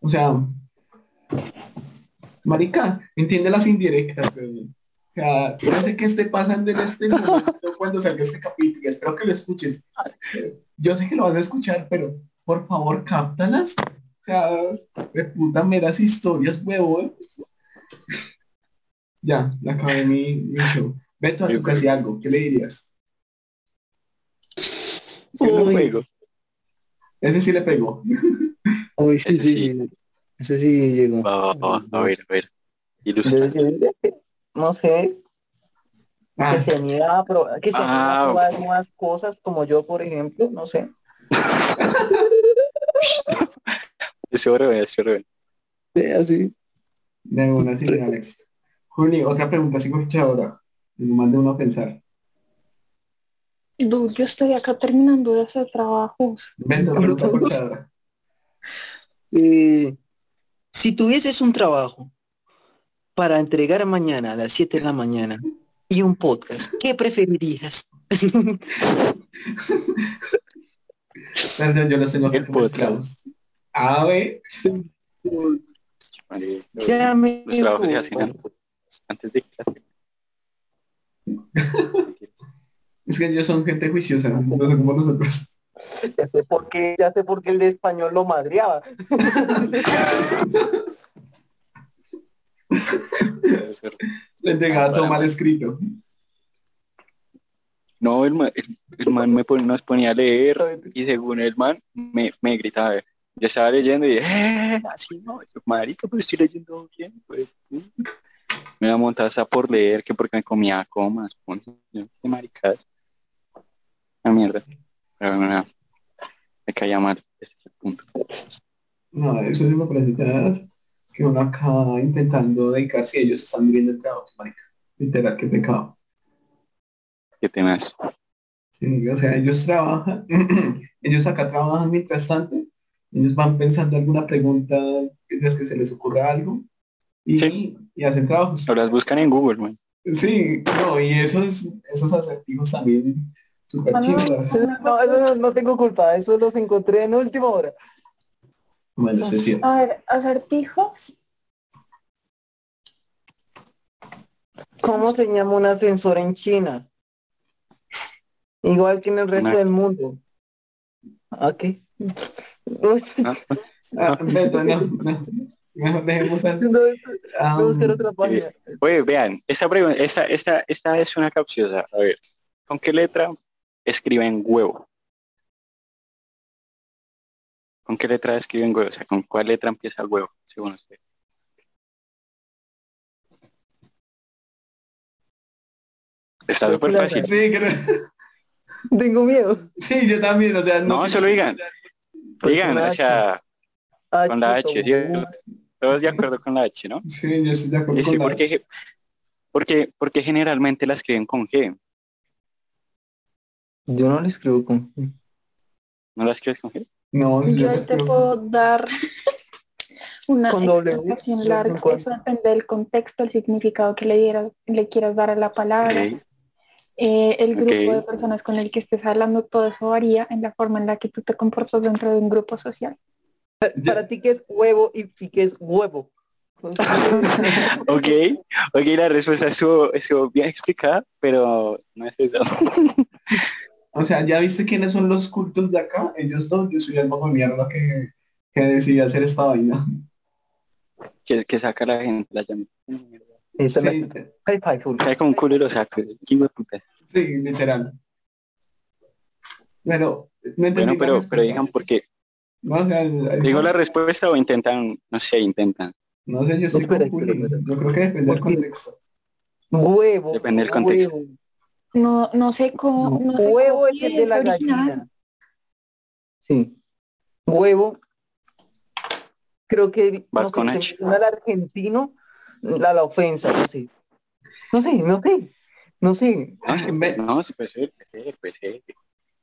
O sea, marica, entiende las indirectas, güey. O sea, no sé qué esté pasando en este momento cuando salga este capítulo. Espero que lo escuches. Yo sé que lo vas a escuchar, pero por favor, cáptalas. O sea, de puta meras historias, huevón. Ya, ya acabé mi, mi show. Beto, a tu casi algo, ¿qué le dirías? Yo no Uy. Ese sí le pegó. Uy, sí, Ese sí, sí. Ese sí llegó. Va, a ver, a ver. Yo- No sé, Ah, que se anime a probar, que se anime a Ah, probar nuevas cosas, como yo, por ejemplo, no sé. Eso oro, eso oro. Sí, así. de una sí, Alex. Juli, otra pregunta así ahora. Me mande uno a pensar. Dude, yo estoy acá terminando de hacer trabajos. Pregunta corchadora. Eh, si tuvieses un trabajo para entregar mañana a las 7 de la mañana y un podcast, ¿qué preferirías? Yo los tengo como podcast. esclavos. A ver, Vale, los- Ya me los antes- antes de clase. es que ellos son gente juiciosa, no son como nosotros. Ya sé por qué, ya sé por qué el de español lo madreaba. Entregaba todo mal escrito. No, el man, el, el man me pon- nos ponía a leer y según el man me, me gritaba. Yo estaba leyendo y eh, así no, yo, marica, pues estoy leyendo bien, pues. mm". Me la montaba por leer, que porque me comía comas, qué maricas. La mierda. Pero nada, me caía mal, ese es el punto. No, eso sí me parece que uno acá intentando dedicarse y ellos están viviendo el trabajo, marica. Literal, qué pecado. ¿Qué temas? Sí, o sea, ellos trabajan, ellos acá trabajan mientras tanto, ellos van pensando alguna pregunta, es que se les ocurra algo, y, Sí. y hacen trabajos. Ahora las buscan en Google, man. Sí, no, y esos, esos acertijos también Super Ah, no. No, eso no, no tengo culpa, eso los encontré en última hora. Bueno. A ver, acertijos. ¿Cómo se llama un ascensor en China? Igual que en el resto Una- del mundo. Uy, Ah, Ah, no, no. Dejemos no, voy Ah, a buscar otra página. Oye, vean, esta pregunta, esta, esta, esta es una capciosa. A ver, ¿con qué letra escriben huevo? ¿Con qué letra escriben huevo? O sea, ¿con cuál letra empieza el huevo? Según usted. Está súper fácil. Sí, creo- Tengo miedo. sí, yo también, o sea, No, sé- solo digan. Pues Digan, o H. sea, con la H, ¿cierto? Todos de acuerdo con la H, ¿no? Sí, yo estoy de acuerdo Y sí, con la- porque, porque, porque generalmente la escriben con G. Yo no le escribo con... ¿No la escribes con G? No, yo te creo- puedo dar una Con doble U, explicación larga. Eso depende del contexto, el significado que le dieras, le quieras dar a la palabra. Eh, el grupo de personas con el que estés hablando, todo eso varía en la forma en la que tú te comportas dentro de un grupo social. Para ti, ¿qué es huevo y, y qué es huevo? Ok, ok, la respuesta estuvo, estuvo bien explicada, pero no es eso. O sea, ¿ya viste quiénes son los cultos de acá? Ellos dos, yo soy el bajo mierda que, que decidí hacer esta vaina. que, que saca la gente, la llama. Esa es Sí, como un culo y lo saca. Hijo de puta. sí, literal. Pero, no entendí Bueno, pero, pero digan por qué. No, o sea, el- el- Digo la respuesta o intentan, no sé, intentan. No sé, yo estoy con espera. Yo creo que depende del contexto. Huevo. Depende del contexto. huevo. No, no sé cómo. No sé Huevo cómo es el de la original. gallina. Sí. Huevo. Creo que no con sé, H. se menciona al argentino la, la ofensa, no sé. No sé, no sé. No sé. No, sí, Ve- no, sí, pues sí, pues sí, pues sí.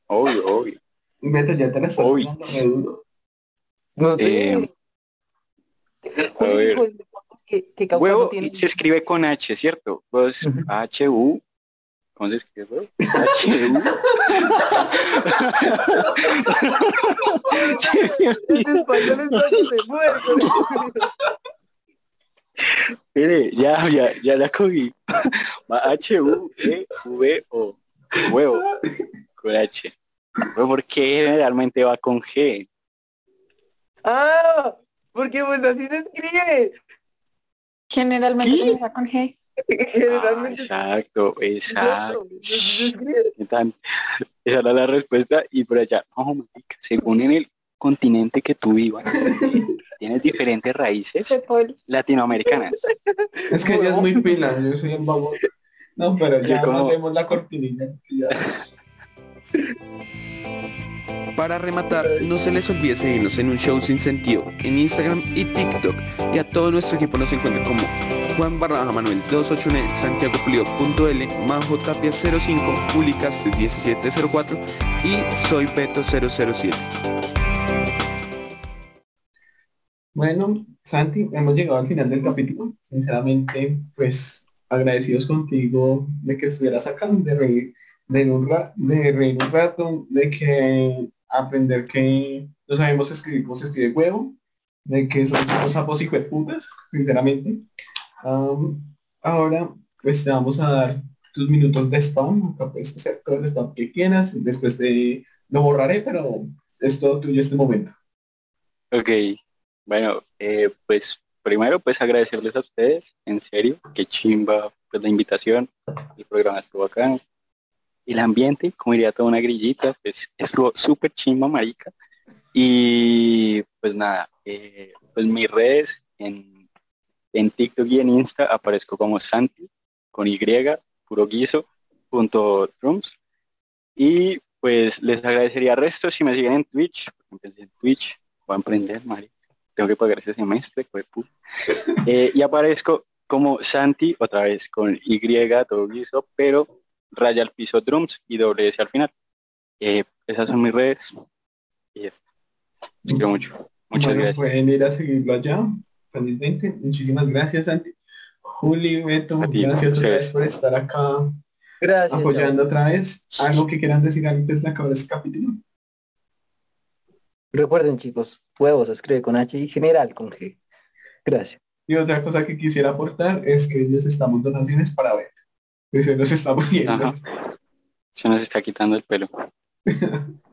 Obvio, obvio. Beto, ya te la estás Uy. tomando re duro. No sé. Eh, a ver. que, que Huevo no tiene- se escribe con H, ¿cierto? Pues Ujú. H-U. ¿Cómo se escribe. En español muerto. Mire, ya, ya, ya la cogí. Va H-U-E-V-O. Huevo. Con H. Pero ¿por qué generalmente va con G? Ah, porque pues así se escribe. Generalmente comienza con G. Ah, exacto, exacto. Esa era la respuesta. Y por allá, no, marica, según en el continente que tú vivas, tienes diferentes raíces latinoamericanas. Es que ella es muy pila, yo soy un vago. No, pero ya ¿Y cómo? mandemos la cortinilla. ya- Para rematar, no se les olvide seguirnos en un show sin sentido en Instagram y TikTok y a todo nuestro equipo nos encuentra como Juan Barraja Manuel 281 Santiago Pulido.l, Majo Tapia 05, Publicast 1704 y Soy Beto 007. Bueno, Santi, hemos llegado al final del capítulo. Sinceramente, pues agradecidos contigo de que estuvieras acá, de reír, de, un ra- de reír un rato, de que aprender que no sabemos escribir cómo se escribe huevo, de que somos unos sapos y putas, sinceramente. Ahora, pues te vamos a dar tus minutos de spam, acá puedes hacer todo el spam que quieras, después de lo borraré, pero es todo tuyo este momento. Ok, bueno, eh, pues primero pues agradecerles a ustedes, en serio, que chimba pues la invitación, el programa estuvo acá, el ambiente, como diría toda una grillita, pues estuvo súper chimba, marica, y pues nada, eh, pues mis redes en, en TikTok y en Insta aparezco como Santi, con Y, puro guiso, punto drums, y pues les agradecería resto si me siguen en Twitch, empecé en Twitch, voy a emprender, marica. Tengo que pagar ese semestre. Eh, y aparezco como Santi, otra vez con Y, todo guiso, pero raya al piso drums y doble S al final. Eh, esas son mis redes. Y ya está. Los quiero mucho. Muchas bueno, gracias. pueden ir a seguirlo allá. Felizmente. Muchísimas gracias, Santi. Juli, Beto, A ti, gracias otra vez por estar acá Gracias. apoyando otra vez. Algo que quieran decir antes de acabar este capítulo. Recuerden, chicos, huevos se escribe con H y general con G. Gracias. Y otra cosa que quisiera aportar es que necesitamos donaciones para ver. Que se nos está muriendo. Ajá. Se nos está quitando el pelo.